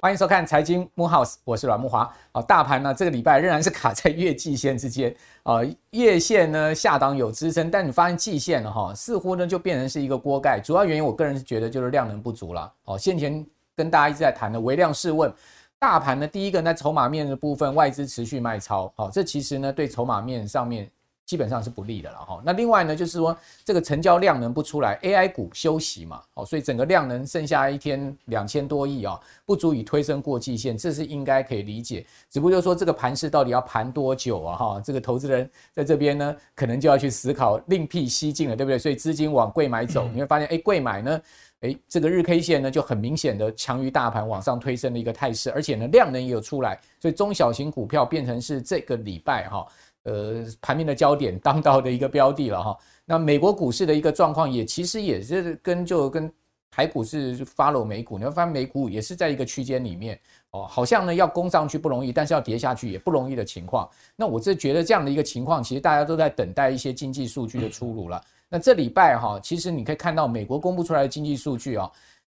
欢迎收看财经木 house，我是阮木华。啊，大盘呢这个礼拜仍然是卡在月季线之间，啊，月线呢下档有支撑，但你发现季线了哈，似乎呢就变成是一个锅盖。主要原因我个人是觉得就是量能不足了。哦，先前跟大家一直在谈的微量试问，大盘呢第一个在筹码面的部分外资持续卖超，好，这其实呢对筹码面上面。基本上是不利的了哈。那另外呢，就是说这个成交量能不出来，AI 股休息嘛，哦，所以整个量能剩下一天两千多亿啊，不足以推升过季线，这是应该可以理解。只不过就是说这个盘势到底要盘多久啊？哈，这个投资人在这边呢，可能就要去思考另辟蹊径了，对不对？所以资金往贵买走，你会发现，哎，贵买呢，哎，这个日 K 线呢就很明显的强于大盘往上推升的一个态势，而且呢量能也有出来，所以中小型股票变成是这个礼拜哈。呃，盘面的焦点当道的一个标的了哈。那美国股市的一个状况也其实也是跟就跟台股是 follow 美股，你会发现美股也是在一个区间里面哦，好像呢要攻上去不容易，但是要跌下去也不容易的情况。那我是觉得这样的一个情况，其实大家都在等待一些经济数据的出炉了。那这礼拜哈，其实你可以看到美国公布出来的经济数据啊，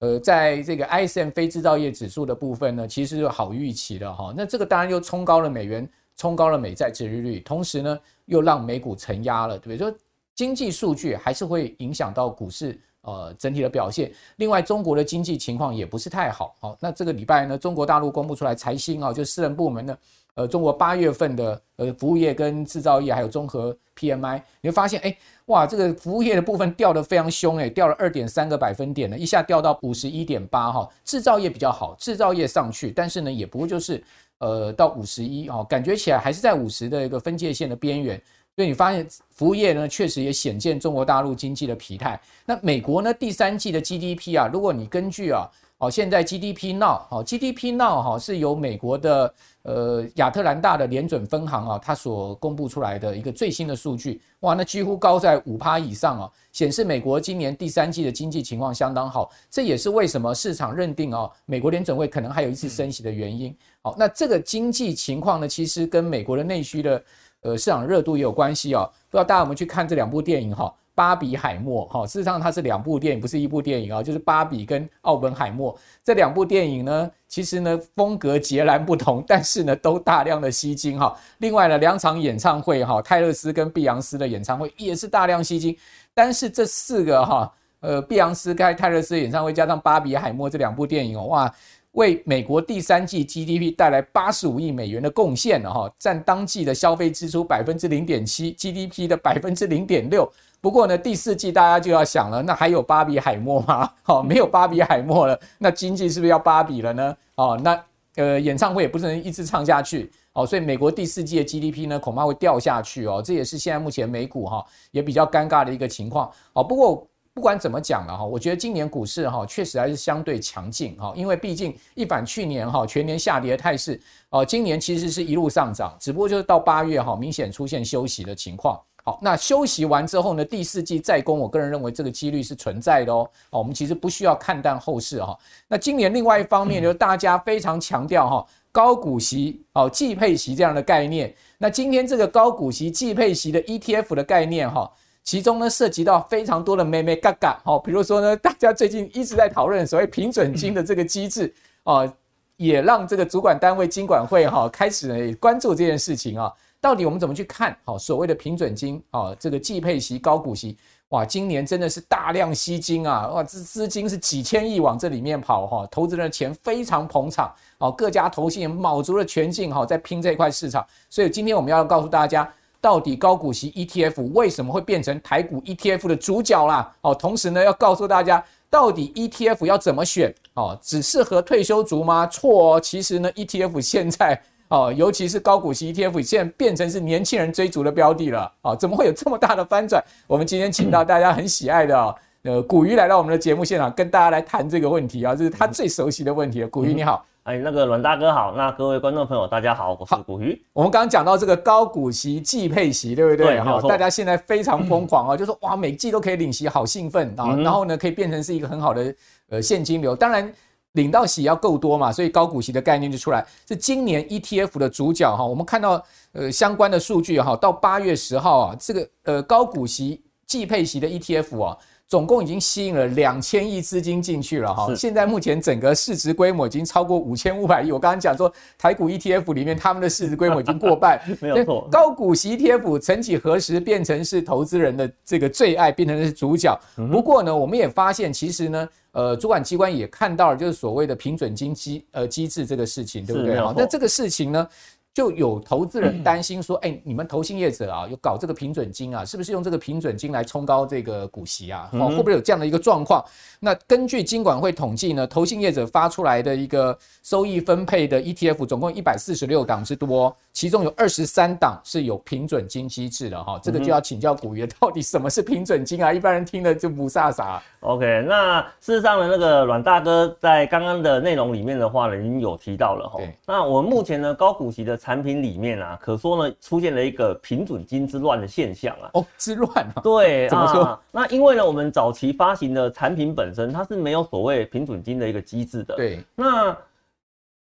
呃，在这个 ISM 非制造业指数的部分呢，其实是好预期的哈。那这个当然又冲高了美元。冲高了美债殖利率，同时呢又让美股承压了，对不对？说经济数据还是会影响到股市呃整体的表现。另外，中国的经济情况也不是太好。好，那这个礼拜呢，中国大陆公布出来财新啊，就私人部门的呃中国八月份的呃服务业跟制造业还有综合 PMI，你会发现哎哇，这个服务业的部分掉得非常凶哎，掉了二点三个百分点呢，一下掉到五十一点八哈。制造业比较好，制造业上去，但是呢也不过就是。呃，到五十一哦，感觉起来还是在五十的一个分界线的边缘，所以你发现服务业呢，确实也显见中国大陆经济的疲态。那美国呢，第三季的 GDP 啊，如果你根据啊，哦，现在 GDP Now，，GDP Now 哈是由美国的呃亚特兰大的联准分行啊，它所公布出来的一个最新的数据，哇，那几乎高在五趴以上啊。显示美国今年第三季的经济情况相当好，这也是为什么市场认定哦，美国联准会可能还有一次升息的原因。好，那这个经济情况呢，其实跟美国的内需的呃市场热度也有关系哦。不知道大家有没有去看这两部电影哈？芭比海默哈，事实上它是两部电影，不是一部电影啊，就是芭比跟奥本海默这两部电影呢，其实呢风格截然不同，但是呢都大量的吸金哈。另外呢，两场演唱会哈，泰勒斯跟碧昂斯的演唱会也是大量吸金。但是这四个哈，呃，碧昂斯开泰勒斯演唱会，加上芭比海默这两部电影哦，哇，为美国第三季 GDP 带来八十五亿美元的贡献了哈，占当季的消费支出百分之零点七，GDP 的百分之零点六。不过呢，第四季大家就要想了，那还有芭比海默吗？好，没有芭比海默了，那经济是不是要芭比了呢？哦，那呃，演唱会也不是能一直唱下去。哦，所以美国第四季的 GDP 呢，恐怕会掉下去哦，这也是现在目前美股哈也比较尴尬的一个情况。哦，不过不管怎么讲了哈，我觉得今年股市哈确实还是相对强劲哈，因为毕竟一反去年哈全年下跌的态势，哦，今年其实是一路上涨，只不过就是到八月哈明显出现休息的情况。好，那休息完之后呢，第四季再攻，我个人认为这个几率是存在的哦。哦，我们其实不需要看淡后市哈。那今年另外一方面就是大家非常强调哈。高股息哦，季配息这样的概念。那今天这个高股息季配息的 ETF 的概念哈，其中呢涉及到非常多的眉眉角角哈，比如说呢，大家最近一直在讨论所谓平准金的这个机制啊，也让这个主管单位金管会哈开始呢关注这件事情啊，到底我们怎么去看好所谓的平准金啊，这个季配息高股息？哇，今年真的是大量吸金啊！哇，资资金是几千亿往这里面跑哈，投资人的钱非常捧场哦，各家投信卯足了全劲哈，在拼这一块市场。所以今天我们要告诉大家，到底高股息 ETF 为什么会变成台股 ETF 的主角啦？哦，同时呢，要告诉大家，到底 ETF 要怎么选哦？只适合退休族吗？错哦，其实呢，ETF 现在。哦，尤其是高股息 ETF，现在变成是年轻人追逐的标的了。哦，怎么会有这么大的翻转？我们今天请到大家很喜爱的，呃，古鱼来到我们的节目现场，跟大家来谈这个问题啊，这是他最熟悉的问题了。股鱼你好，哎，那个阮大哥好，那各位观众朋友大家好，我是古鱼。我们刚刚讲到这个高股息季配息，对不对？哈，大家现在非常疯狂啊，就说哇，每季都可以领息，好兴奋啊。然后呢，可以变成是一个很好的呃现金流。当然。领到息要够多嘛，所以高股息的概念就出来，是今年 ETF 的主角哈。我们看到呃相关的数据哈，到八月十号啊，这个呃高股息季配息的 ETF 啊。总共已经吸引了两千亿资金进去了哈，现在目前整个市值规模已经超过五千五百亿。我刚刚讲说台股 ETF 里面他们的市值规模已经过半，没有错。高股息 ETF 曾几何时变成是投资人的这个最爱，变成是主角。不过呢，我们也发现其实呢，呃，主管机关也看到了，就是所谓的平准金机呃机制这个事情，对不对？好，那这个事情呢？就有投资人担心说，哎、欸，你们投信业者啊，有搞这个平准金啊，是不是用这个平准金来冲高这个股息啊？哦会不会有这样的一个状况？那根据金管会统计呢，投信业者发出来的一个收益分配的 ETF 总共一百四十六档之多，其中有二十三档是有平准金机制的哈。这个就要请教股爷，到底什么是平准金啊？一般人听了就不飒飒。OK，那事实上呢，那个阮大哥在刚刚的内容里面的话呢，已经有提到了哈。那我们目前呢，高股息的产品里面啊，可说呢出现了一个平准金之乱的现象啊。哦，之乱啊？对，怎么说？啊，那因为呢，我们早期发行的产品本身它是没有所谓平准金的一个机制的。对，那。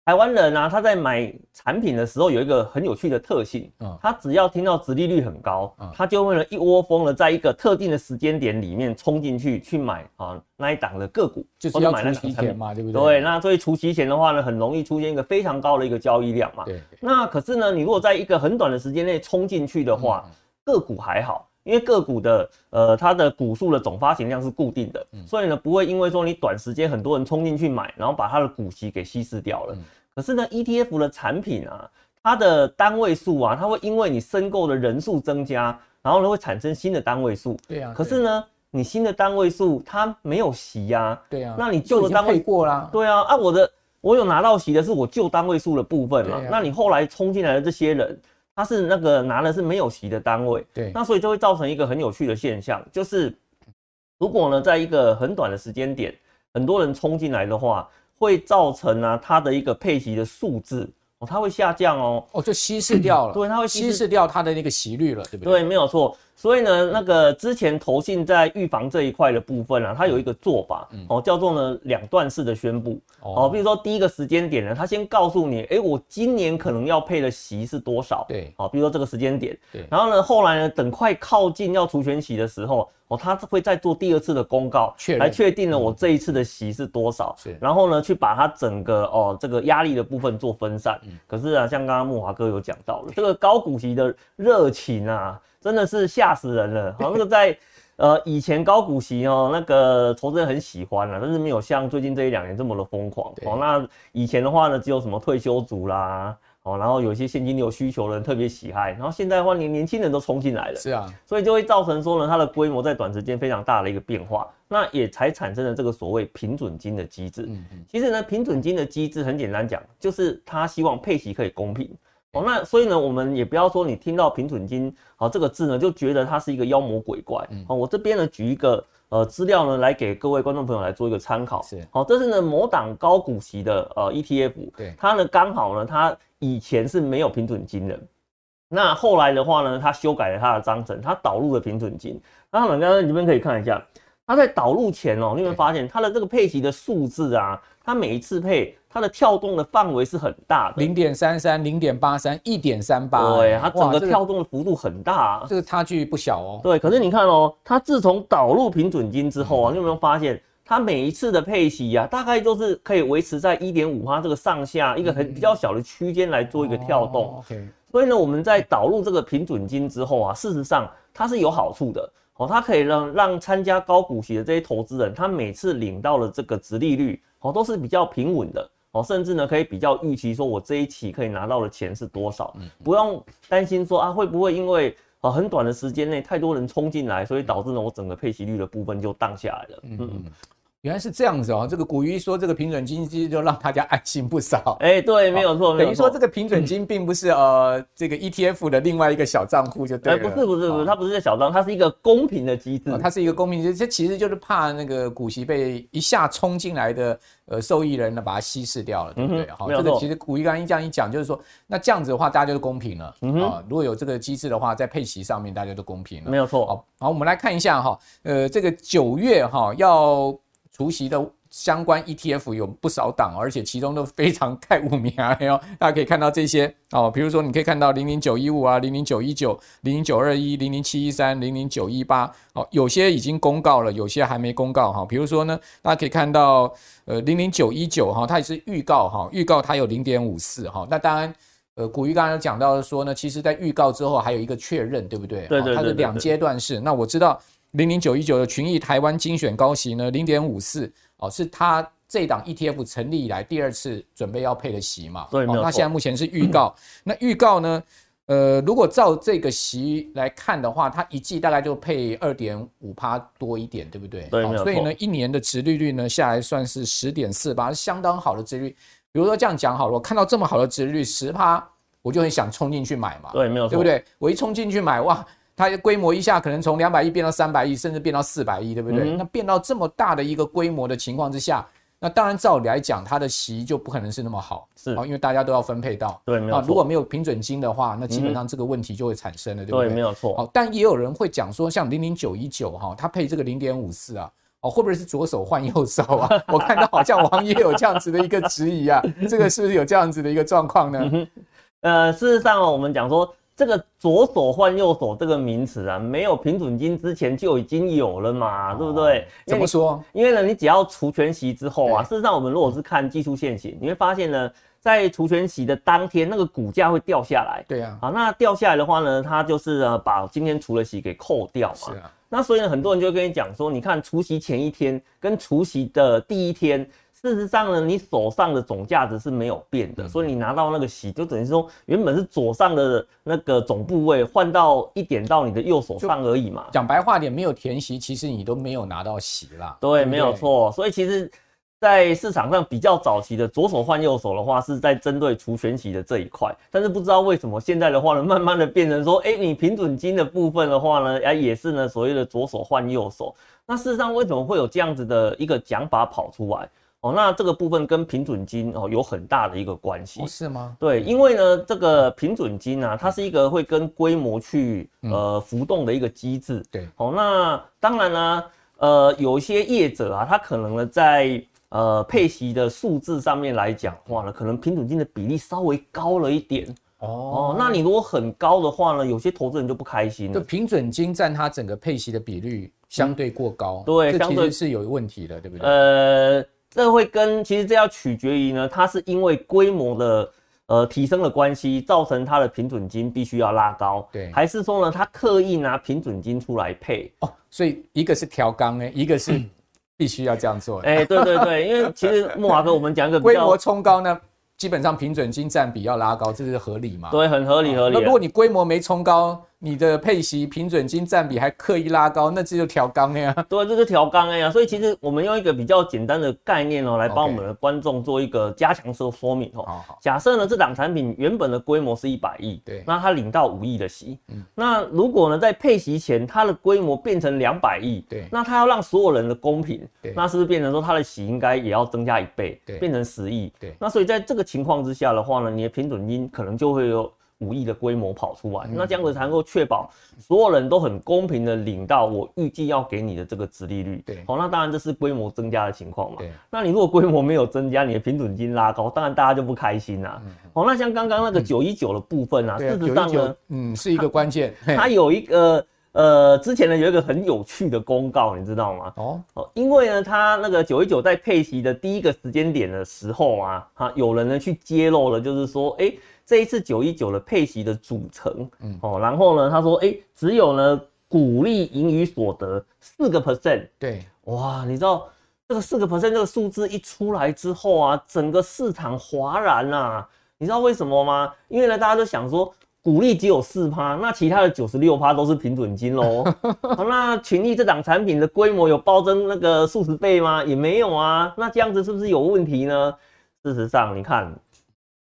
台湾人啊，他在买产品的时候有一个很有趣的特性，他只要听到殖利率很高，他就会了一窝蜂的在一个特定的时间点里面冲进去去买啊那一档的个股，就是要买那期钱嘛，对不对？对，那所以除息前的话呢，很容易出现一个非常高的一个交易量嘛。对。那可是呢，你如果在一个很短的时间内冲进去的话，个股还好。因为个股的呃，它的股数的总发行量是固定的，嗯、所以呢，不会因为说你短时间很多人冲进去买，然后把它的股息给稀释掉了。嗯、可是呢，ETF 的产品啊，它的单位数啊，它会因为你申购的人数增加，然后呢会产生新的单位数。对啊。可是呢，你新的单位数它没有息呀、啊。对啊。那你旧的单位过啦。对啊。啊，我的我有拿到息的是我旧单位数的部分嘛。啊、那你后来冲进来的这些人。他是那个拿的是没有席的单位，对，那所以就会造成一个很有趣的现象，就是如果呢，在一个很短的时间点，很多人冲进来的话，会造成啊，它的一个配席的数字。它会下降哦，哦，就稀释掉了。对，它会稀释掉它的那个席率了，对不对？对，没有错。所以呢，那个之前投信在预防这一块的部分啊，它有一个做法哦，叫做呢两段式的宣布哦。比如说第一个时间点呢，它先告诉你，哎，我今年可能要配的息是多少？对，好，比如说这个时间点。对。然后呢，后来呢，等快靠近要除权息的时候。哦，它会再做第二次的公告，来确定了我这一次的息是多少，是，然后呢，去把它整个哦这个压力的部分做分散。可是啊，像刚刚慕驊哥有讲到了，这个高股息的热情啊，真的是吓死人了。好，那个在呃以前高股息哦，那个投资人很喜欢啊，但是没有像最近这一两年这么的疯狂。哦，那以前的话呢，只有什么退休族啦。哦，然后有一些现金流需求的人特别喜爱，然后现在的话，连年轻人都冲进来了，是啊，所以就会造成说呢，它的规模在短时间非常大的一个变化，那也才产生了这个所谓平准金的机制。嗯嗯，其实呢，平准金的机制很简单讲，就是他希望配息可以公平。哦，那所以呢，我们也不要说你听到平准金好这个字呢，就觉得它是一个妖魔鬼怪。哦，我这边呢举一个呃资料呢来给各位观众朋友来做一个参考。是，好，这是呢某档高股息的呃 ETF，对，它呢刚好呢它。以前是没有平准金的，那后来的话呢，它修改了它的章程，它导入了平准金。那我们刚刚你们可以看一下，他在导入前哦，你有没有发现它的这个配息的数字啊？它每一次配，它的跳动的范围是很大的，零点三三、零点八三、一点三八，对，它整个跳动的幅度很大，啊，这个差距不小哦。对，可是你看哦，它自从导入平准金之后啊，你有没有发现？它每一次的配息呀、啊，大概都是可以维持在一点五它这个上下一个很比较小的区间来做一个跳动。嗯 oh, okay. 所以呢，我们在导入这个平准金之后啊，事实上它是有好处的哦，它可以让让参加高股息的这些投资人，他每次领到了这个值利率哦，都是比较平稳的哦，甚至呢可以比较预期说我这一期可以拿到的钱是多少，不用担心说啊会不会因为啊很短的时间内太多人冲进来，所以导致呢我整个配息率的部分就荡下来了。嗯嗯。原来是这样子哦，这个古鱼说这个平准金其实就让大家安心不少。哎，对，没有错，等于说这个平准金并不是呃这个 ETF 的另外一个小账户就对了。哎，不是不是不是，它不是小账，它是一个公平的机制。它是一个公平机制，这其实就是怕那个股息被一下冲进来的呃受益人呢把它稀释掉了，对不对？好，这个其实古鱼刚刚一这样一讲，就是说那这样子的话大家就公平了啊。如果有这个机制的话，在配息上面大家都公平了，没有错。好，好，我们来看一下哈，呃，这个九月哈要除夕的。相关 ETF 有不少档，而且其中都非常太五名啊！大家可以看到这些哦，比如说你可以看到零零九一五啊，零零九一九，零零九二一，零零七一三，零零九一八，哦，有些已经公告了，有些还没公告哈。比如说呢，大家可以看到呃零零九一九哈，它也是预告哈，预告它有零点五四哈。那当然，呃，古玉刚才讲到的说呢，其实在预告之后还有一个确认，对不对？对对对，对，它是两阶段式。那我知道零零九一九的群益台湾精选高息呢，零点五四。哦，是它这档 ETF 成立以来第二次准备要配的息嘛？对，没有错。那现在目前是预告。那预告呢？呃，如果照这个息来看的话，它一季大概就配二点五趴多一点，对不对？对，没有错。所以呢，一年的殖利率呢下来算是十点四八，相当好的殖利率。比如说这样讲好了，我看到这么好的殖利率十趴，我就很想冲进去买嘛。对，没有错，对不对？我一冲进去买，哇！它规模一下可能从两百亿变到三百亿，甚至变到四百亿，对不对？嗯、那变到这么大的一个规模的情况之下，那当然照理来讲，它的息就不可能是那么好，是啊，因为大家都要分配到。对，没有错。如果没有平准金的话，那基本上这个问题就会产生了，嗯、对不对？对，没有错。好，但也有人会讲说，像零零九一九哈，它配这个零点五四啊，哦，会不会是左手换右手啊？我看到好像王爷有这样子的一个质疑啊，这个是不是有这样子的一个状况呢？嗯、呃，事实上哦我们讲说。这个左手换右手这个名词啊，没有平准金之前就已经有了嘛，哦、对不对？怎么说？因为呢，你只要除权息之后啊，事实上我们如果是看技术线型，你会发现呢，在除权息的当天，那个股价会掉下来。对啊。好，那掉下来的话呢，它就是呃把今天除了息给扣掉嘛。是啊。那所以呢，很多人就会跟你讲说，你看除息前一天跟除息的第一天。事实上呢，你手上的总价值是没有变的，所以你拿到那个息，就等于说原本是左上的那个总部位换到一点到你的右手上而已嘛。讲白话点，没有填息，其实你都没有拿到息啦。对，对对没有错。所以其实，在市场上比较早期的左手换右手的话，是在针对除权息的这一块。但是不知道为什么现在的话呢，慢慢的变成说，哎，你平准金的部分的话呢，哎，也是呢所谓的左手换右手。那事实上为什么会有这样子的一个讲法跑出来？哦，那这个部分跟平准金哦有很大的一个关系。哦，是吗？对，因为呢，这个平准金啊，它是一个会跟规模去呃浮动的一个机制。对，哦，那当然呢，呃，有一些业者啊，他可能呢在呃配息的数字上面来讲的话呢，可能平准金的比例稍微高了一点。哦，哦，那你如果很高的话呢，有些投资人就不开心了。就平准金占它整个配息的比率相对过高，嗯、对，这其实是有问题的，对不对？呃。这会跟其实这要取决于呢，它是因为规模的呃提升的关系，造成它的平准金必须要拉高，对，还是说呢，它刻意拿平准金出来配哦，所以一个是调缸呢，一个是 必须要这样做，哎，对对对，因为其实木华哥，我们讲一个 规模冲高呢，基本上平准金占比要拉高，这是合理嘛？对，很合理合理。那如果你规模没冲高，你的配息平准金占比还刻意拉高，那这就调缸呀。对，这是调缸呀。所以其实我们用一个比较简单的概念哦，来帮我们的观众做一个加强说说明哦。好，假设呢，这档产品原本的规模是一百亿，对，那它领到五亿的息，嗯，那如果呢，在配息前它的规模变成两百亿，对，那它要让所有人的公平，对，那是不是变成说它的息应该也要增加一倍，对，变成十亿，对，那所以在这个情况之下的话呢，你的平准金可能就会有。五亿的规模跑出来，那这样子才能够确保所有人都很公平的领到我预计要给你的这个值利率。对，好，那当然这是规模增加的情况嘛。对，那你如果规模没有增加，你的平准金拉高，当然大家就不开心啦。好，那像刚刚那个九一九的部分啊，事实上呢，嗯，是一个关键。它有一个呃，之前呢有一个很有趣的公告，你知道吗？哦哦，因为呢，它那个九一九在配息的第一个时间点的时候啊，哈，有人呢去揭露了，就是说，哎、欸。这一次九一九的配息的组成，嗯哦，然后呢，他说，哎，只有呢股利盈余所得四个 percent，对，哇，你知道这个四个 percent 这个数字一出来之后啊，整个市场哗然啊，你知道为什么吗？因为呢，大家都想说股利只有四趴，那其他的九十六趴都是平准金喽。好，那群益这档产品的规模有暴增那个数十倍吗？也没有啊，那这样子是不是有问题呢？事实上，你看。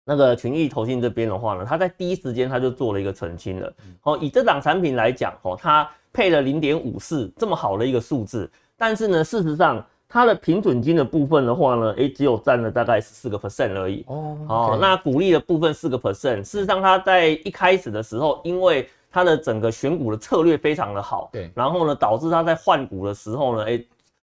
那个群益投信这边的话呢，他在第一时间他就做了一个澄清了。哦，以这档产品来讲，哦，它配了零点五四这么好的一个数字，但是呢，事实上它的平准金的部分的话呢，诶，只有占了大概十四个 percent 而已。哦，好，那股利的部分四个 percent，事实上它在一开始的时候，因为它的整个选股的策略非常的好，对，然后呢，导致它在换股的时候呢，诶。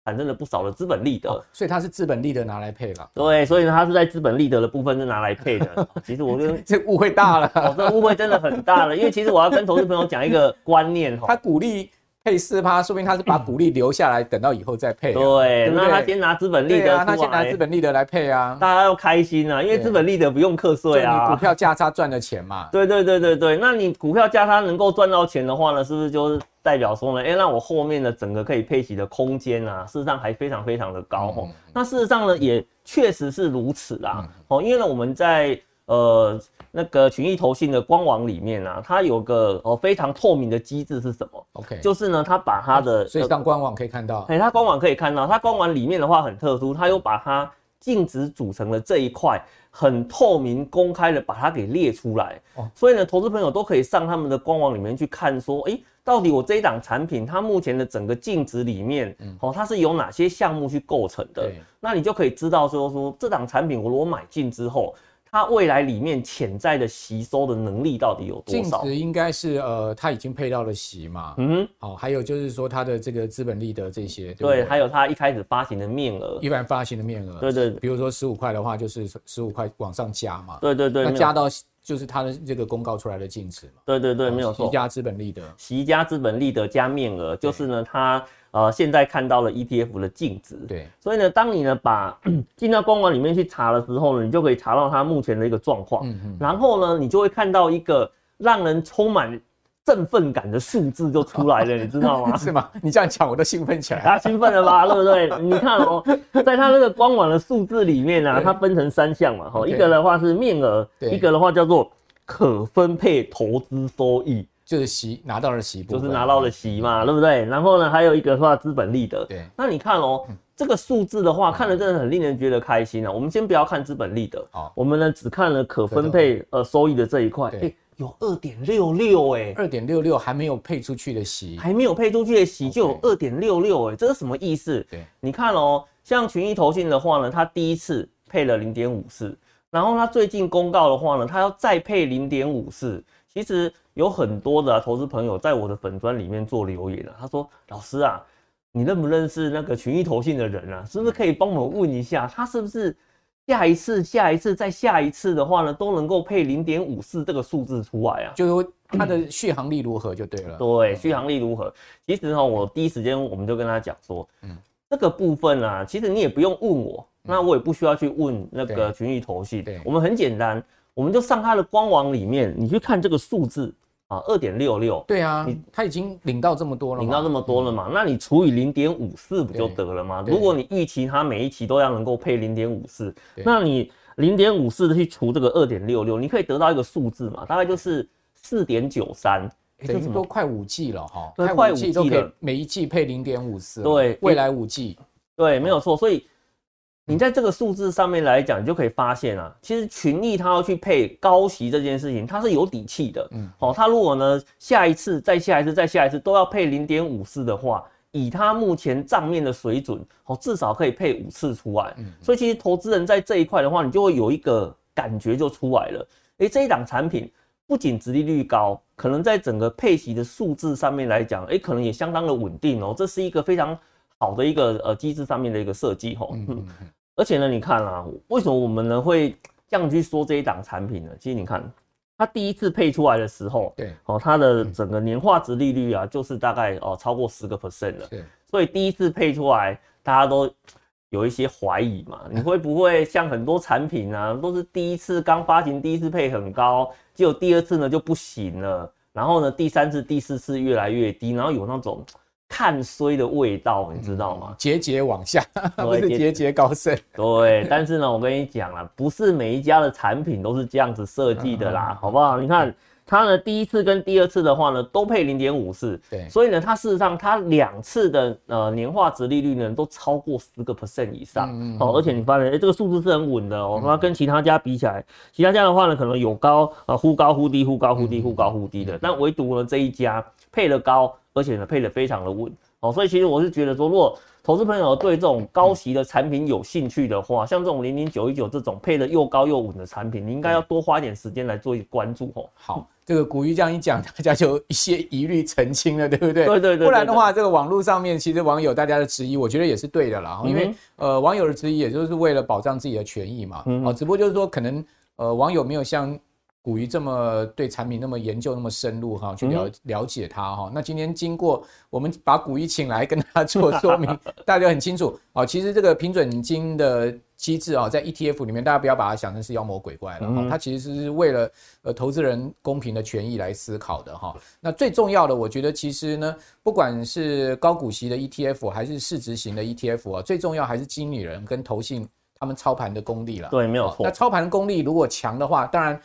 产生了不少的资本利得，哦，所以它是资本利得拿来配了。对，所以呢，它是在资本利得的部分是拿来配的。其实我觉得这误会大了，哦，这误会真的很大了。因为其实我要跟投资朋友讲一个观念 哈，他鼓励。配四趴，说明他是把股利留下来，等到以后再配。对，对，那他先拿资本利得，他先拿资本利得来配啊，大家要开心啊，因为资本利得不用课税啊，你股票价差赚的钱嘛。对对对对对，那你股票价差能够赚到钱的话呢，是不是就是代表说呢，哎，那我后面的整个可以配息的空间啊，事实上还非常非常的高哦。那事实上呢，也确实是如此啦。哦，因为呢，我们在呃。那个群益投信的官网里面啊，它有个哦非常透明的机制是什么？OK，就是呢，它把它的，所以上官网可以看到，哎，它官网可以看到，它官网里面的话很特殊，它又把它净值组成的这一块很透明公开的把它给列出来，哦，所以呢，投资朋友都可以上他们的官网里面去看，说，哎，到底我这一档产品它目前的整个净值里面，哦，它是由哪些项目去构成的？那你就可以知道说，说这档产品我如果买进之后。它未来里面潜在的吸收的能力到底有多少？净值应该是呃，它已经配到了息嘛。嗯，好，还有就是说它的这个资本利得这些，对，对，对，还有它一开始发行的面额，一般发行的面额，对，对对，比如说十五块的话，就是十五块往上加嘛。对对对，那加到就是它的这个公告出来的净值嘛。对对对，没有错。席家资本利得，席家资本利得加面额，就是呢它。呃，现在看到了 ETF 的净值，对，所以呢，当你呢把 进到官网里面去查的时候呢，你就可以查到它目前的一个状况，嗯嗯，然后呢，你就会看到一个让人充满振奋感的数字就出来了，你知道吗？是吗？你这样讲我都兴奋起来，他，兴奋了吧？对不对？你看哦，在它那个官网的数字里面呢，啊，它分成三项嘛，哈，一个的话是面额，一个的话叫做可分配投资收益。就是息拿到了息，就是拿到了息嘛，对不对？然后呢，还有一个的话资本利得。对，那你看哦，这个数字的话，看了真的很令人觉得开心啊。我们先不要看资本利得，我们呢只看了可分配呃收益的这一块，哎，有二点六六哎，二点六六还没有配出去的息，还没有配出去的息就有二点六六哎，这是什么意思？对，你看哦，像群益投信的话呢，它第一次配了零点五四，然后它最近公告的话呢，它要再配零点五四，其实。有很多的投资朋友在我的粉砖里面做留言了，他说：“老师啊，你认不认识那个群益投信的人啊？是不是可以帮我问一下，他是不是下一次、下一次再下一次的话呢，都能够配零点五四这个数字出来啊？就它的续航力如何就对了。对，续航力如何？其实哈，我第一时间我们就跟他讲说，嗯，这个部分啊，其实你也不用问我，那我也不需要去问那个群益投信。对，我们很简单，我们就上它的官网里面，你去看这个数字。啊，二点六六，对啊，你他已经领到这么多了，领到这么多了嘛？嗯、那你除以零点五四不就得了吗？如果你预期它每一期都要能够配零点五四，那你零点五四的去除这个二点六六，你可以得到一个数字嘛？大概就是四点九三，这都快五 G 了哈，快五季了，每一季配零点五四，对，未来五 G，，对，没有错，所以。你在这个数字上面来讲，你就可以发现啊，其实群益它要去配高息这件事情，它是有底气的。嗯，好，它如果呢下一次、再下一次、再下一次都要配零点五四的话，以它目前账面的水准，哦，至少可以配五次出来。嗯，所以其实投资人在这一块的话，你就会有一个感觉就出来了。诶，这一档产品不仅殖利率高，可能在整个配息的数字上面来讲，诶，可能也相当的稳定哦。这是一个非常好的一个呃机制上面的一个设计吼。而且呢，你看啊，为什么我们呢会这样去说这一档产品呢？其实你看，它第一次配出来的时候，对，哦，它的整个年化值利率啊，就是大概哦超过十个 percent 了。对，所以第一次配出来，大家都有一些怀疑嘛，你会不会像很多产品啊，都是第一次刚发行，第一次配很高，结果第二次呢就不行了，然后呢第三次、第四次越来越低，然后有那种。看衰的味道，你知道吗？节节往下，不是节节高升。对，但是呢，我跟你讲啊，不是每一家的产品都是这样子设计的啦，好不好？你看它呢，第一次跟第二次的话呢，都配零点五四，对，所以呢，它事实上它两次的呃年化值利率呢，都超过十个 percent 以上，哦，而且你发现，哎，这个数字是很稳的哦，它跟其他家比起来，其他家的话呢，可能有高呃忽高忽低，忽高忽低，忽高忽低的，但唯独呢这一家配了高。而且呢配的非常的稳哦。所以其实我是觉得说，如果投资朋友对这种高息的产品有兴趣的话，像这种零零九一九这种配的又高又稳的产品，你应该要多花一点时间来做一个关注哦。好，这个古玉这样一讲，大家就一些疑虑澄清了，对不对？对对对，对。不然的话，这个网络上面其实网友大家的质疑，我觉得也是对的啦。因为呃，网友的质疑也就是为了保障自己的权益嘛。哦，只不过就是说，可能呃，网友没有像。股鱼这么对产品那么研究那么深入哈，去了了解它哈。那今天经过我们把古鱼请来跟他做说明，大家很清楚啊。其实这个平准金的机制啊，在 ETF 里面，大家不要把它想成是妖魔鬼怪了哈。它其实是为了呃投资人公平的权益来思考的哈。那最重要的，我觉得其实呢，不管是高股息的 ETF 还是市值型的 ETF 啊，最重要还是经理人跟投信他们操盘的功力了。对，没有错。那操盘功力如果强的话，当然。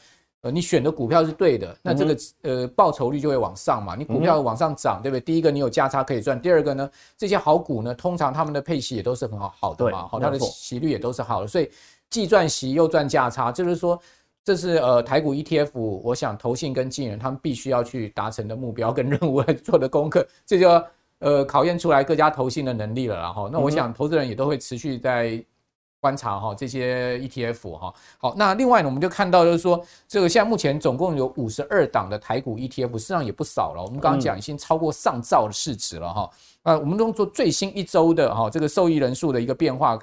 呃，你选的股票是对的，那这个呃报酬率就会往上嘛。你股票往上涨，对不对？第一个你有价差可以赚，第二个呢，这些好股呢，通常他们的配息也都是很好好的嘛，好，它的息率也都是好的，所以既赚息又赚价差，就是说这是呃台股 ETF，我想投信跟经理人他们必须要去达成的目标跟任务来 做的功课，这就呃考验出来各家投信的能力了，然后那我想投资人也都会持续在。观察哈这些 ETF 哈好，那另外呢，我们就看到就是说，这个现在目前总共有五十二档的台股 ETF，实际上也不少了。我们刚刚讲已经超过上兆的市值了哈。那我们用做最新一周的哈这个受益人数的一个变化，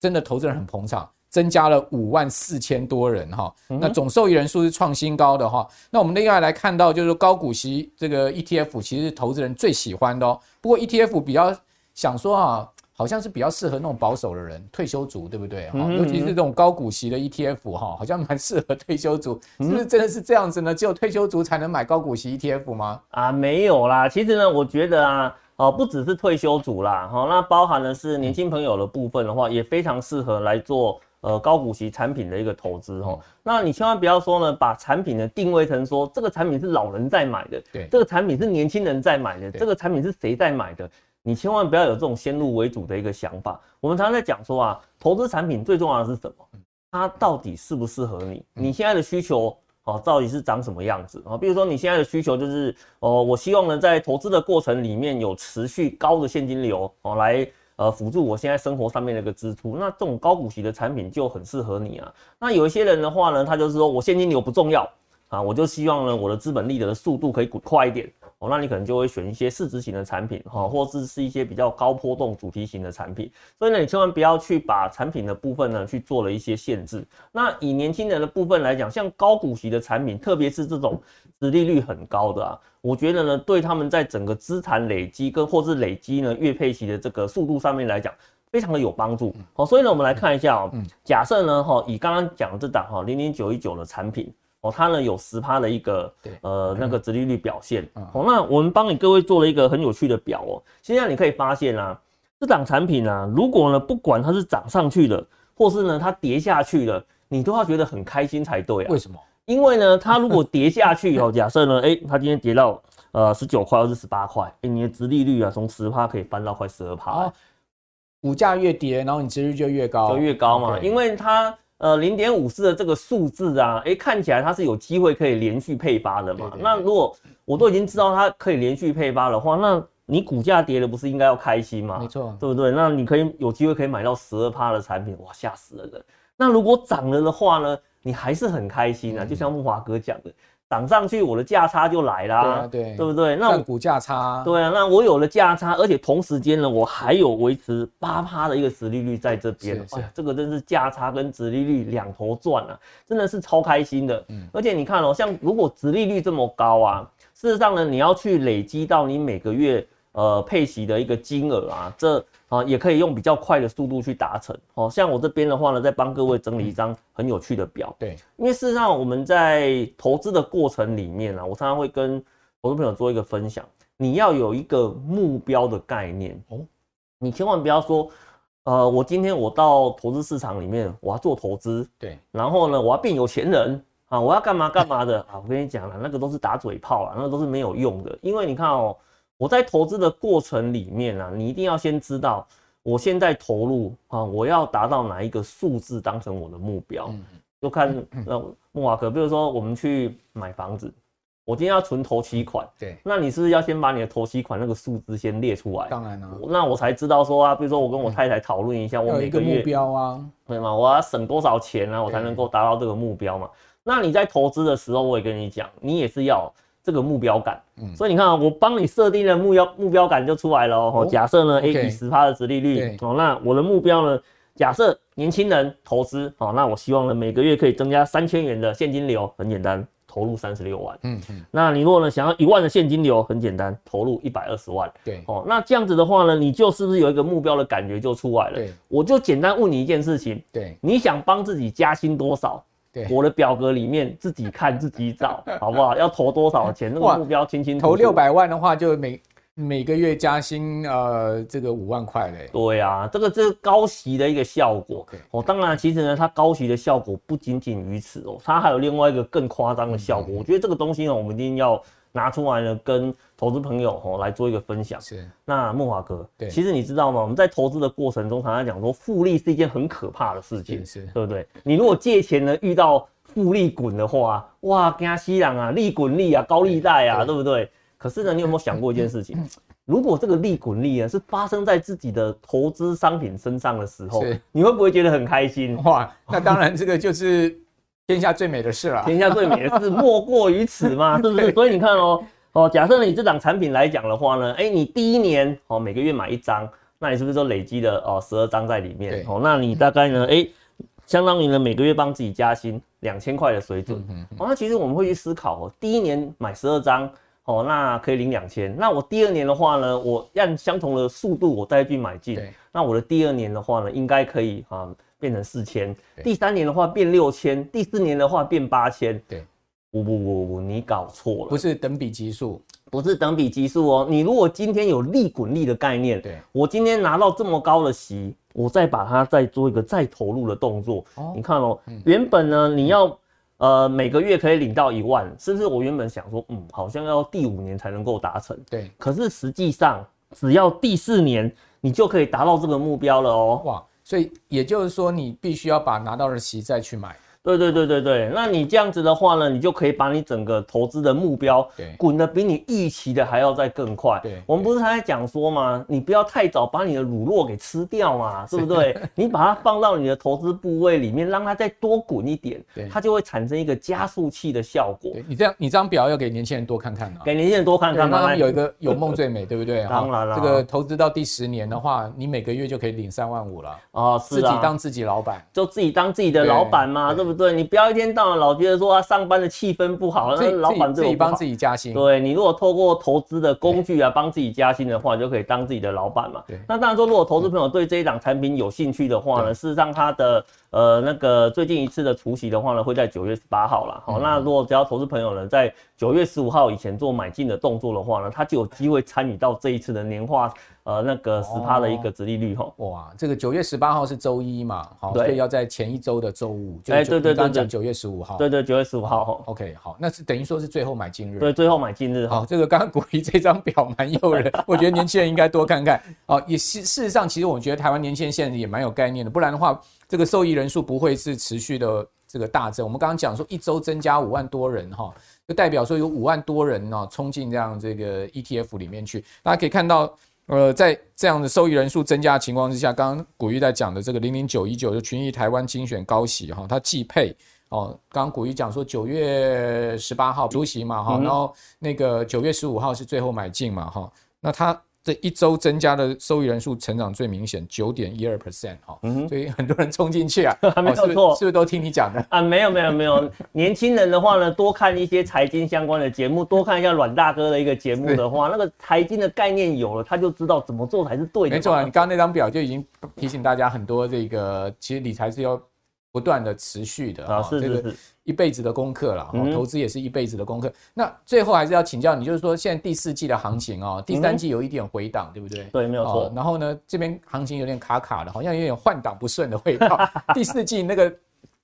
真的投资人很捧场，增加了五万四千多人哈。那总受益人数是创新高的哈。那我们另外来看到就是高股息这个 ETF，其实是投资人最喜欢的哦。不过 ETF 比较想说啊。好像是比较适合那种保守的人，退休族，对不对？哈，尤其是这种高股息的 ETF，哈，好像蛮适合退休族，是不是真的是这样子呢？只有退休族才能买高股息 ETF 吗？啊，没有啦，其实呢，我觉得啊，哦，不只是退休族啦，哈，那包含的是年轻朋友的部分的话，也非常适合来做呃高股息产品的一个投资，哈。那你千万不要说呢，把产品呢定位成说这个产品是老人在买的，对，这个产品是年轻人在买的，这个产品是谁在买的？你千万不要有这种先入为主的一个想法。我们常常在讲说啊，投资产品最重要的是什么？它到底适不适合你？你现在的需求哦，到底是长什么样子啊？比如说你现在的需求就是哦，我希望呢在投资的过程里面有持续高的现金流哦，来呃辅助我现在生活上面的一个支出。那这种高股息的产品就很适合你啊。那有一些人的话呢，他就是说我现金流不重要啊，我就希望呢我的资本利得的速度可以滚快一点。哦，那你可能就会选一些市值型的产品，哈，或者是一些比较高波动主题型的产品。所以呢，你千万不要去把产品的部分呢去做了一些限制。那以年轻人的部分来讲，像高股息的产品，特别是这种殖利率很高的啊，我觉得呢，对他们在整个资产累积跟或是累积呢月配息的这个速度上面来讲，非常的有帮助。好，所以呢，我们来看一下哦，假设呢，哈，以刚刚讲的这档哈零零九一九的产品。哦，它呢有十趴的一个呃那个殖利率表现。哦，那我们帮你各位做了一个很有趣的表哦。现在你可以发现啊，这档产品啊，如果呢不管它是涨上去的，或是呢它跌下去的，你都要觉得很开心才对啊。为什么？因为呢，它如果跌下去哦，假设呢，哎，它今天跌到呃十九块或是十八块，哎，你的殖利率啊从十趴可以翻到快十二趴。股价越跌，然后你殖利率就越高，就越高嘛，因为它。呃，零点五四的这个数字啊，诶，看起来它是有机会可以连续配发的嘛。对对对，那如果我都已经知道它可以连续配发的话，那你股价跌了不是应该要开心吗？没错，对不对？那你可以有机会可以买到十二趴的产品，哇，吓死了人。那如果涨了的话呢，你还是很开心啊，嗯、就像木华哥讲的。涨上去，我的价差就来啦，对啊，对，对不对？那股价差，对啊，那我有了价差，而且同时间呢，我还有维持八趴的一个殖利率在这边，哎呀，这个真是价差跟殖利率两头赚啊，真的是超开心的。嗯，而且你看哦，像如果殖利率这么高啊，事实上呢，你要去累积到你每个月呃配息的一个金额啊，这。啊，也可以用比较快的速度去达成。哦，像我这边的话呢，再帮各位整理一张很有趣的表。对，因为事实上我们在投资的过程里面啊，我常常会跟投资朋友做一个分享。你要有一个目标的概念哦，你千万不要说，呃，我今天我到投资市场里面，我要做投资，对，然后呢，我要变有钱人啊，我要干嘛干嘛的啊？我跟你讲了，那个都是打嘴炮啊，那个都是没有用的，因为你看哦。我在投资的过程里面啊，你一定要先知道我现在投入啊，我要达到哪一个数字当成我的目标。就看那慕驊哥，比如说我们去买房子，我今天要存头期款，对，那你是不是要先把你的头期款那个数字先列出来？当然了，那我才知道说啊，比如说我跟我太太讨论一下，我每个月目标啊，对吗？我要省多少钱啊，我才能够达到这个目标嘛？那你在投资的时候，我也跟你讲，你也是要这个目标感。嗯，所以你看啊，我帮你设定的目标目标感就出来了哦。假设呢，A 以十趴的殖利率哦，那我的目标呢，假设年轻人投资哦，那我希望呢每个月可以增加三千元的现金流，很简单。投入三十六万，嗯嗯，那你如果呢想要一万的现金流，很简单，投入一百二十万，对，哦，那这样子的话呢，你就是不是有一个目标的感觉就出来了？对，我就简单问你一件事情，对，你想帮自己加薪多少？对，我的表格里面自己看自己找，好不好？要投多少钱？那个目标清清楚楚。投六百万的话，就每。每个月加薪，呃，这个五万块嘞。对啊，这个这个高息的一个效果。哦，当然，其实呢，它高息的效果不仅仅于此哦，它还有另外一个更夸张的效果。嗯、我觉得这个东西呢，我们一定要拿出来呢，跟投资朋友哦来做一个分享。是。那木华哥，对，其实你知道吗？我们在投资的过程中，常常讲说，复利是一件很可怕的事情，是，对不对？你如果借钱呢，遇到复利滚的话，哇，惊死人啊，利滚利啊，高利贷啊，对，对不对？可是呢，你有没有想过一件事情？如果这个利滚利啊是发生在自己的投资商品身上的时候，你会不会觉得很开心？哇，那当然，这个就是天下最美的事了。天下最美的事莫过于此嘛，是不是？所以你看哦，哦，假设你这档产品来讲的话呢，哎，你第一年哦每个月买一张，那你是不是都累积了哦十二张在里面？哦，那你大概呢，哎，相当于呢每个月帮自己加薪两千块的水准。哦，那其实我们会去思考哦，第一年买十二张。哦，那可以领两千。那我第二年的话呢，我按相同的速度我再去买进。那我的第二年的话呢，应该可以啊变成四千。第三年的话变六千，第四年的话变八千。对，不不不不，你搞错了，不是等比级数，不是等比级数哦。你如果今天有利滚利的概念，对，我今天拿到这么高的息，我再把它再做一个再投入的动作。哦，你看哦，原本呢你要。呃，每个月可以领到一万，甚至？我原本想说，嗯，好像要第五年才能够达成。对，可是实际上，只要第四年，你就可以达到这个目标了哦。哇，所以也就是说，你必须要把拿到的息再去买。对对对对对，那你这样子的话呢，你就可以把你整个投资的目标滚得比你预期的还要再更快。对，我们不是还在讲说吗？你不要太早把你的乳酪给吃掉嘛，对不对？你把它放到你的投资部位里面，让它再多滚一点，它就会产生一个加速器的效果。你这样，你这张表要给年轻人多看看啊，给年轻人多看看，让他们有一个有梦最美，对不对？当然了，这个投资到第十年的话，你每个月就可以领三万五了啊，自己当自己老板，就自己当自己的老板嘛，对不对？你不要一天。到晚，老觉得说他上班的气氛不好，那老板自己帮自己加薪。对，你如果透过投资的工具啊，帮自己加薪的话，就可以当自己的老板嘛。对。那当然说，如果投资朋友对这一档产品有兴趣的话呢，事实上它的呃那个最近一次的除夕的话呢，会在九月十八号了。好，那如果只要投资朋友呢在九月十五号以前做买进的动作的话呢，他就有机会参与到这一次的年化。呃，那个十趴的一个殖利率哈，哇，这个九月十八号是周一嘛，好，所以要在前一周的周五，哎，对对对，刚讲九月十五号，对对，九月十五号哈，OK，好，那是等于说是最后买进日，对，最后买进日，好，这个刚刚古一这张表蛮诱人，我觉得年轻人应该多看看，哦，也事事实上，其实我觉得台湾年轻人现在也蛮有概念的，不然的话，这个受益人数不会是持续的这个大增。我们刚刚讲说一周增加五万多人哈，就代表说有五万多人呢冲进这样这个 ETF 里面去，大家可以看到。呃，在这样的受益人数增加的情况之下，刚刚古玉在讲的这个零零九一九就群益台湾精选高息哈，它既配哦，刚刚古玉讲说九月十八号除息嘛哈，然后那个九月十五号是最后买进嘛哈，那它。这一周增加的受益人数成长最明显，九点一二 percent 哈，所以很多人冲进去啊，没有错，是不是都听你讲的啊？没有没有没有，年轻人的话呢，多看一些财经相关的节目，多看一下阮大哥的一个节目的话，那个财经的概念有了，他就知道怎么做才是对的。没错啊，你刚刚那张表就已经提醒大家很多，这个其实理财是要不断的持续的啊，是是是。一辈子的功课了，投资也是一辈子的功课。那最后还是要请教你，就是说现在第四季的行情啊，第三季有一点回档，对不对？对，没有错。然后呢，这边行情有点卡卡的，好像有点换挡不顺的味道。第四季那个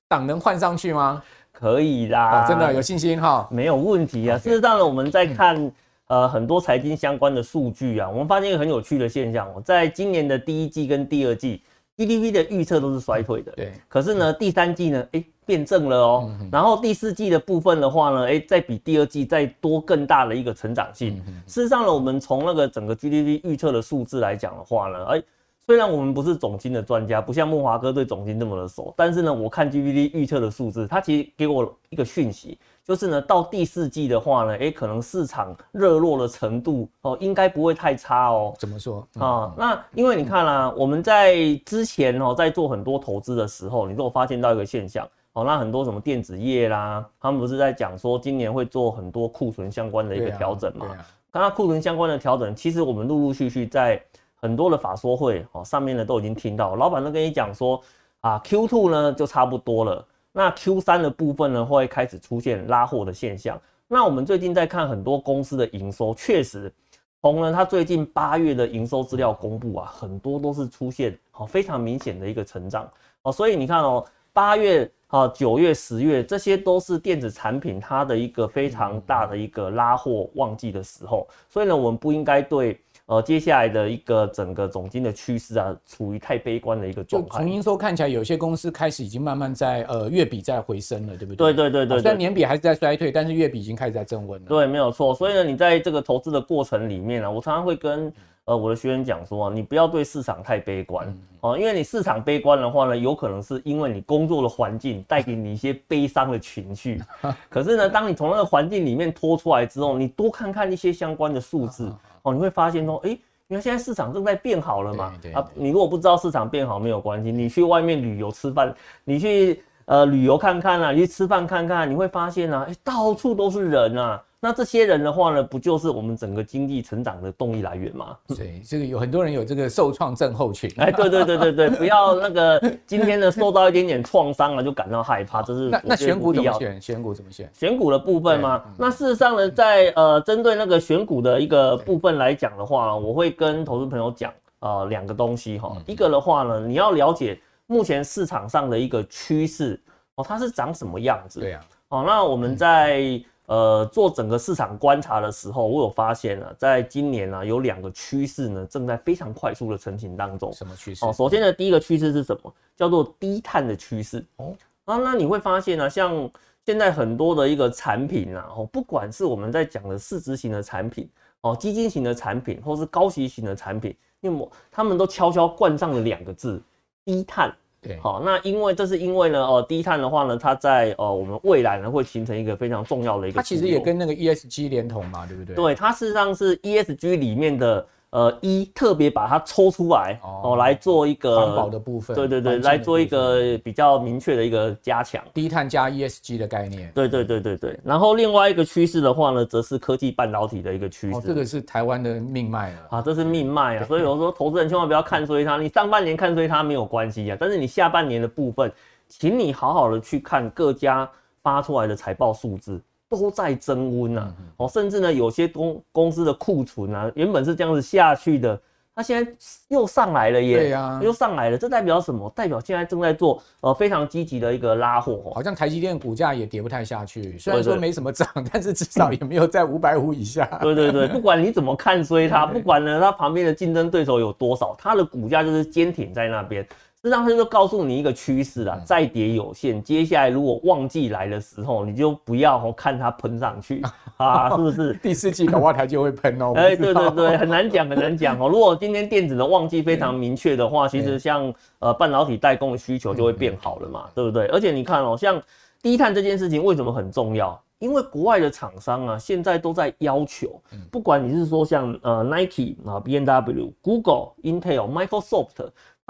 档能换上去吗？可以啦，真的有信心哈，没有问题啊。事实上呢，我们在看呃很多财经相关的数据啊，我们发现一个很有趣的现象哦，在今年的第一季跟第二季。GDP 的预测都是衰退的，对。可是呢，第三季呢，哎，变正了哦。嗯、然后第四季的部分的话呢，哎，再比第二季再多更大的一个成长性。嗯、事实上呢，我们从那个整个 GDP 预测的数字来讲的话呢，哎，虽然我们不是总经的专家，不像木华哥对总经这么的熟，但是呢，我看 GDP 预测的数字，它其实给我一个讯息。就是呢，到第四季的话呢，哎，可能市场热络的程度哦，应该不会太差哦。怎么说啊？那因为你看啦、啊，我们在之前哦，在做很多投资的时候，你都有发现到一个现象哦，那很多什么电子业啦，他们不是在讲说今年会做很多库存相关的一个调整嘛？刚刚库存相关的调整，其实我们陆陆续续在很多的法说会哦上面呢都已经听到，老板都跟你讲说啊，Q2 呢就差不多了。那 Q 三的部分呢，会开始出现拉货的现象。那我们最近在看很多公司的营收，确实，从呢它最近八月的营收资料公布啊，很多都是出现好非常明显的一个成长哦。所以你看哦，八月啊、九月、十月，这些都是电子产品它的一个非常大的一个拉货旺季的时候。所以呢，我们不应该对。呃，接下来的一个整个总金的趋势啊，处于太悲观的一个状态。就从营收看起来，有些公司开始已经慢慢在呃月比在回升了，对不对？对对对。虽然年比还是在衰退，但是月比已经开始在增温了。对，没有错。所以呢，你在这个投资的过程里面呢、啊，我常常会跟呃我的学员讲说啊，你不要对市场太悲观哦，因为你市场悲观的话呢，有可能是因为你工作的环境带给你一些悲伤的情绪。可是呢，当你从那个环境里面脱出来之后，你多看看一些相关的数字哦，你会发现说，哎。因为现在市场正在变好了嘛，啊，你如果不知道市场变好没有关系，你去外面旅游吃饭，你去呃旅游看看啊，你去吃饭看看，你会发现啊，哎，到处都是人啊。那这些人的话呢，不就是我们整个经济成长的动力来源吗？对，这个有很多人有这个受创症候群。哎，对对对对对，不要那个今天呢受到一点点创伤了就感到害怕，这是那那选股怎么选？选股怎么选？选股的部分吗？嗯、那事实上呢，在呃针对那个选股的一个部分来讲的话，我会跟投资朋友讲呃两个东西哈。一个的话呢，你要了解目前市场上的一个趋势哦，它是长什么样子？对呀。哦，那我们在。嗯呃，做整个市场观察的时候，我有发现啊，在今年呢、啊，有两个趋势呢，正在非常快速的成型当中。什么趋势？哦，首先呢，第一个趋势是什么？叫做低碳的趋势。哦，啊，那你会发现呢、啊，像现在很多的一个产品啊，哦，不管是我们在讲的市值型的产品，哦，基金型的产品，或是高息型的产品，那么他们都悄悄冠上了两个字：低碳。对，好，那因为这是因为呢，哦，低碳的话呢，它在哦我们未来呢会形成一个非常重要的一个，它其实也跟那个 ESG 连同嘛，对不对？对，它事实上是 ESG 里面的。呃，一特别把它抽出来哦，来做一个环保的部分，对对对，来做一个比较明确的一个加强，低碳加 ESG 的概念，对对对对对。然后另外一个趋势的话呢，则是科技半导体的一个趋势，哦，这个是台湾的命脉了。啊，这是命脉啊，所以我说投资人千万不要看衰它，你上半年看衰它没有关系啊，但是你下半年的部分，请你好好的去看各家发出来的财报数字。都在增温啊，哦，甚至呢，有些公公司的库存啊，原本是这样子下去的，它现在又上来了耶，对呀，又上来了，这代表什么？代表现在正在做呃非常积极的一个拉货，好像台积电股价也跌不太下去，虽然说没什么涨，但是至少也没有在五百五以下。对对对，不管你怎么看衰它，不管呢它旁边的竞争对手有多少，它的股价就是坚挺在那边。实际上，它就告诉你一个趋势啦，再跌有限。接下来如果旺季来的时候，你就不要看它喷上去啊，是不是？第四季的话，它就会喷哦。哎，对对对，很难讲，很难讲哦。如果今天电子的旺季非常明确的话，其实像呃半导体代工的需求就会变好了嘛，对不对？而且你看哦，像低碳这件事情为什么很重要？因为国外的厂商啊，现在都在要求，不管你是说像呃 Nike 啊、BMW、Google、Intel、Microsoft。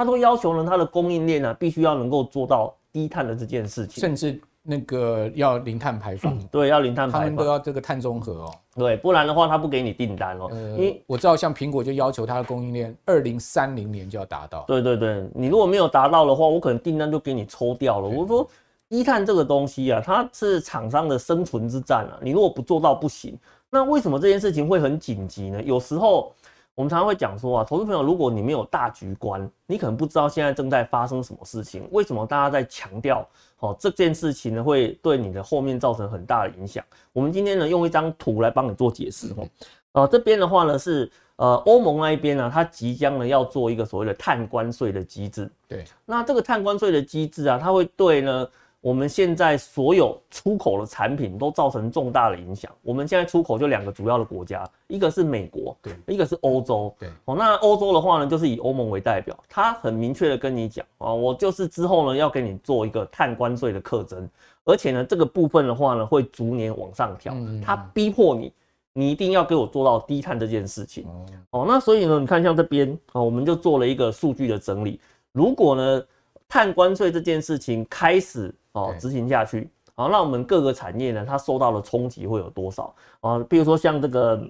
他都要求呢，他的供应链呢、啊，必须要能够做到低碳的这件事情，甚至那个要零碳排放。对，要零碳排放，他们都要这个碳中和哦。对，不然的话，他不给你订单哦。呃、因为我知道，像苹果就要求它的供应链二零三零年就要达到。对对对，你如果没有达到的话，我可能订单就给你抽掉了。我说，低碳这个东西啊，它是厂商的生存之战啊，你如果不做到不行。那为什么这件事情会很紧急呢？有时候。我们常常会讲说啊，投资朋友，如果你没有大局观，你可能不知道现在正在发生什么事情。为什么大家在强调哦这件事情呢？会对你的后面造成很大的影响。我们今天呢，用一张图来帮你做解释哦。呃，这边的话呢是呃，欧盟那一边呢，它即将呢要做一个所谓的碳关税的机制。对，那这个碳关税的机制啊，它会对呢我们现在所有出口的产品都造成重大的影响。我们现在出口就两个主要的国家，一个是美国，对，一个是欧洲。对，哦，那欧洲的话呢，就是以欧盟为代表，他很明确的跟你讲啊，我就是之后呢要给你做一个碳关税的课征，而且呢这个部分的话呢会逐年往上调，它逼迫你。你一定要给我做到低碳这件事情哦。那所以呢，你看像这边啊，我们就做了一个数据的整理。如果呢，碳关税这件事情开始哦执行下去，好，那我们各个产业呢，它受到的冲击会有多少啊？比如说像这个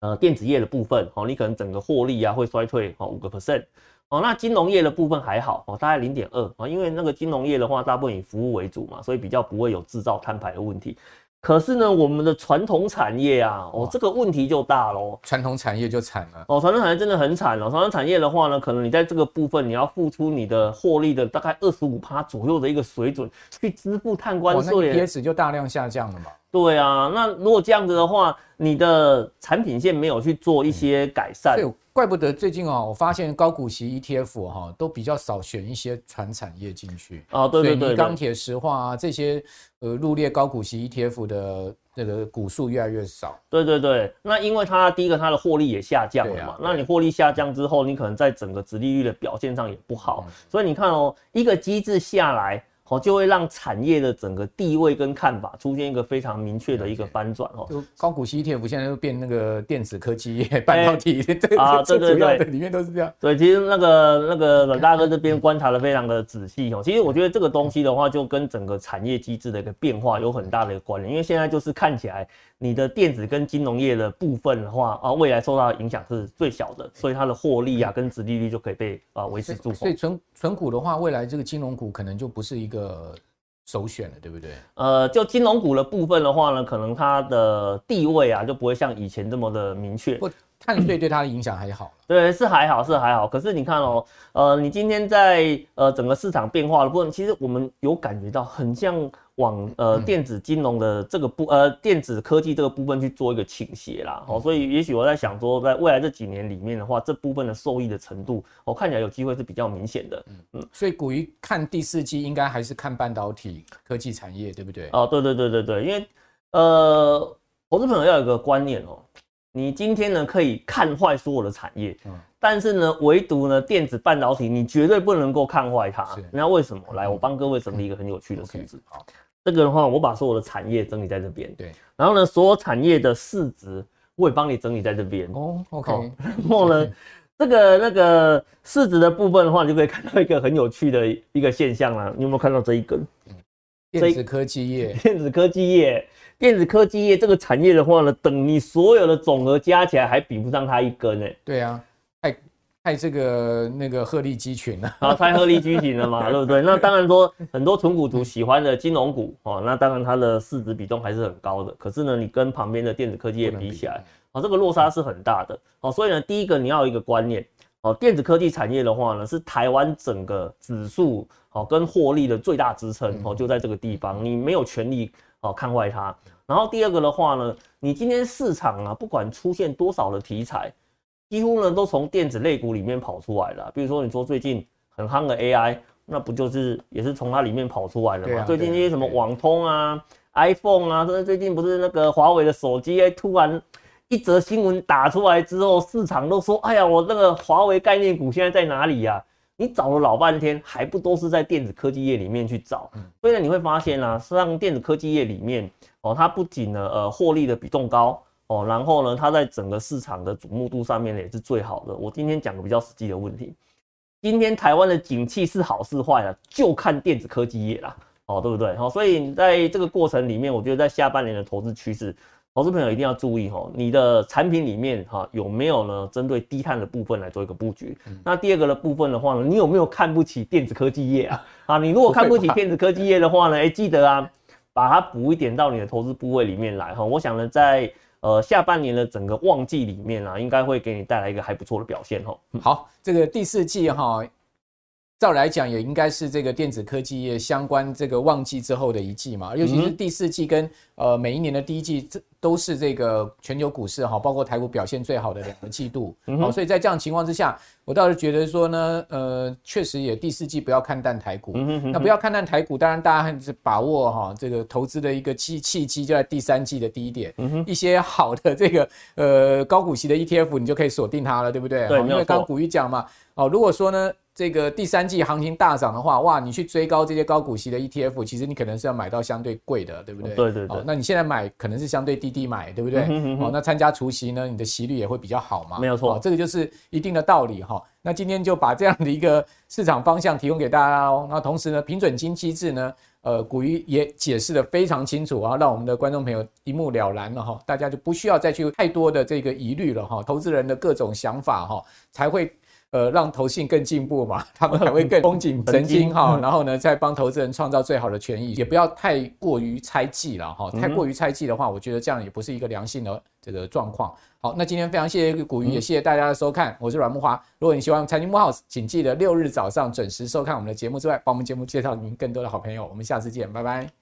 呃电子业的部分哦，你可能整个获利啊会衰退哦五个 percent 哦。那金融业的部分还好哦，大概零点二啊，因为那个金融业的话，大部分以服务为主嘛，所以比较不会有制造摊牌的问题。可是呢，我们的传统产业啊，哦，这个问题就大喽。传统产业就惨了。哦，传统产业真的很惨了。传统产业的话呢，可能你在这个部分你要付出你的获利的大概二十五趴左右的一个水准去支付碳关税，那 EPS 就大量下降了嘛。对啊，那如果这样子的话，你的产品线没有去做一些改善。怪不得最近啊，我发现高股息 ETF 哈都比较少选一些传产业进去。啊，对对对，钢铁、石化啊这些呃入列高股息 ETF 的那个股数越来越少。对对对，那因为它第一个它的获利也下降了嘛，啊、那你获利下降之后，你可能在整个殖利率的表现上也不好，嗯、所以你看哦，一个机制下来。哦，就会让产业的整个地位跟看法出现一个非常明确的一个翻转哦。就高股息 ETF 现在都变那个电子科技业、半导体啊，对对对，里面都是这样。对，其实那个那个冷大哥这边观察的非常的仔细哦。其实我觉得这个东西的话，就跟整个产业机制的一个变化有很大的一个关联，因为现在就是看起来。你的电子跟金融业的部分的话啊，未来受到的影响是最小的，所以它的获利啊跟殖利率就可以被啊维持住。所以存存股的话，未来这个金融股可能就不是一个首选了，对不对？呃，就金融股的部分的话呢，可能它的地位啊就不会像以前这么的明确。不，碳税对它的影响还好。对，是还好，是还好。可是你看哦，呃，你今天在呃整个市场变化的部分，其实我们有感觉到很像。往呃电子金融的这个部呃电子科技这个部分去做一个倾斜啦，哦，所以也许我在想说，在未来这几年里面的话，这部分的受益的程度，我看起来有机会是比较明显的。嗯嗯，所以股鱼看第四季应该还是看半导体科技产业，对不对？哦，对对对对对，因为呃，投资朋友要有一个观念哦，你今天呢可以看坏所有的产业，嗯，但是呢，唯独呢电子半导体，你绝对不能够看坏它。那为什么？来，我帮各位整理一个很有趣的数字。好。这个的话，我把所有的产业整理在这边。对，然后呢，所有产业的市值我也帮你整理在这边。哦，OK。然后呢，这个那个市值的部分的话，你就可以看到一个很有趣的一个现象啦。你有没有看到这一根？电子科技业，电子科技业，电子科技业这个产业的话呢，等你所有的总额加起来还比不上它一根呢。对啊。太太这个那个鹤立鸡群了，啊，太鹤立鸡群了嘛，对不对？那当然说很多纯股族喜欢的金融股哦，那当然它的市值比重还是很高的。可是呢，你跟旁边的电子科技业比起来，啊，这个落差是很大的。哦，所以呢，第一个你要有一个观念，哦，电子科技产业的话呢，是台湾整个指数哦跟获利的最大支撑哦，就在这个地方，你没有权利哦看坏它。然后第二个的话呢，你今天市场啊，不管出现多少的题材。几乎呢都从电子类股里面跑出来了，比如说你说最近很夯的 AI，那不就是也是从它里面跑出来了吗？最近那些什么网通啊、iPhone 啊，这最近不是那个华为的手机，哎，突然一则新闻打出来之后，市场都说，哎呀，我那个华为概念股现在在哪里呀？你找了老半天，还不都是在电子科技业里面去找？所以呢，你会发现啊，实际上电子科技业里面哦，它不仅呢呃获利的比重高。哦，然后呢，它在整个市场的瞩目度上面呢也是最好的。我今天讲个比较实际的问题，今天台湾的景气是好是坏啊，就看电子科技业啦，哦，对不对？好，所以你在这个过程里面，我觉得在下半年的投资趋势，投资朋友一定要注意哈，你的产品里面哈有没有呢针对低碳的部分来做一个布局？那第二个的部分的话呢，你有没有看不起电子科技业啊？啊，你如果看不起电子科技业的话呢，哎，记得啊，把它补一点到你的投资部位里面来哈。我想呢，在呃，下半年的整个旺季里面啊，应该会给你带来一个还不错的表现哈。好，这个第四季哈，照来讲也应该是这个电子科技业相关这个旺季之后的一季嘛，尤其是第四季跟呃每一年的第一季，这都是这个全球股市哈，包括台股表现最好的两个季度。好，所以在这样情况之下，我倒是觉得说呢，呃，确实也第四季不要看淡台股。那不要看淡台股，当然大家还是把握哈这个投资的一个契契机就在第三季的低点，一些好的这个呃高股息的 ETF，你就可以锁定它了，对不对？对，因为刚刚古玉讲嘛，哦，如果说呢。这个第三季行情大涨的话，哇，你去追高这些高股息的 ETF，其实你可能是要买到相对贵的，对不对？对对对。哦，那你现在买可能是相对低低买，对不对？哦，那参加除息呢，你的息率也会比较好嘛。没有错，哦，这个就是一定的道理哈。那今天就把这样的一个市场方向提供给大家哦。那同时呢，平准金机制呢，呃，古鱼也解释的非常清楚啊，让我们的观众朋友一目了然了哈。大家就不需要再去太多的这个疑虑了哈。投资人的各种想法哈，才会。呃，让投信更进步嘛，他们还会更 绷紧神经哈，然后呢，再帮投资人创造最好的权益，也不要太过于猜忌了哈，太过于猜忌的话，我觉得这样也不是一个良性的这个状况。好，那今天非常谢谢古鱼，也谢谢大家的收看，我是阮木华。如果你喜欢财经慕 House，请记得六日早上准时收看我们的节目之外，帮我们节目介绍您更多的好朋友。我们下次见，拜拜。